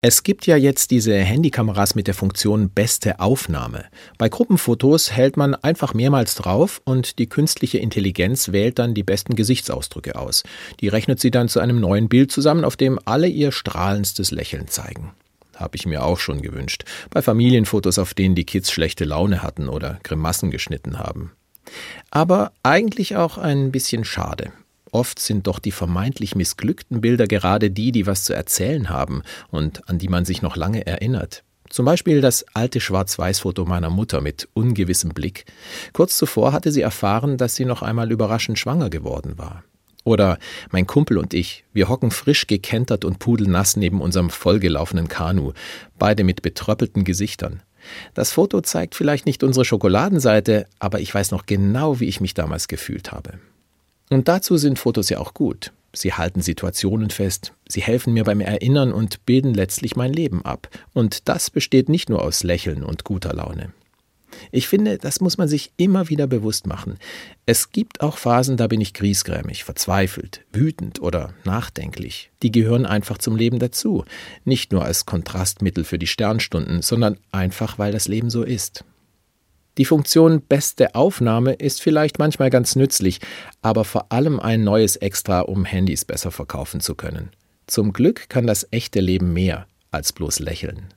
Es gibt ja jetzt diese Handykameras mit der Funktion beste Aufnahme. Bei Gruppenfotos hält man einfach mehrmals drauf und die künstliche Intelligenz wählt dann die besten Gesichtsausdrücke aus. Die rechnet sie dann zu einem neuen Bild zusammen, auf dem alle ihr strahlendstes Lächeln zeigen. Habe ich mir auch schon gewünscht. Bei Familienfotos, auf denen die Kids schlechte Laune hatten oder Grimassen geschnitten haben. Aber eigentlich auch ein bisschen schade. Oft sind doch die vermeintlich missglückten Bilder gerade die, die was zu erzählen haben und an die man sich noch lange erinnert. Zum Beispiel das alte Schwarz-Weiß-Foto meiner Mutter mit ungewissem Blick. Kurz zuvor hatte sie erfahren, dass sie noch einmal überraschend schwanger geworden war. Oder mein Kumpel und ich, wir hocken frisch gekentert und pudelnass neben unserem vollgelaufenen Kanu, beide mit betröppelten Gesichtern. Das Foto zeigt vielleicht nicht unsere Schokoladenseite, aber ich weiß noch genau, wie ich mich damals gefühlt habe. Und dazu sind Fotos ja auch gut. Sie halten Situationen fest, sie helfen mir beim Erinnern und bilden letztlich mein Leben ab. Und das besteht nicht nur aus Lächeln und guter Laune. Ich finde, das muss man sich immer wieder bewusst machen. Es gibt auch Phasen, da bin ich griesgrämig, verzweifelt, wütend oder nachdenklich. Die gehören einfach zum Leben dazu. Nicht nur als Kontrastmittel für die Sternstunden, sondern einfach, weil das Leben so ist. Die Funktion beste Aufnahme ist vielleicht manchmal ganz nützlich, aber vor allem ein neues Extra, um Handys besser verkaufen zu können. Zum Glück kann das echte Leben mehr als bloß lächeln.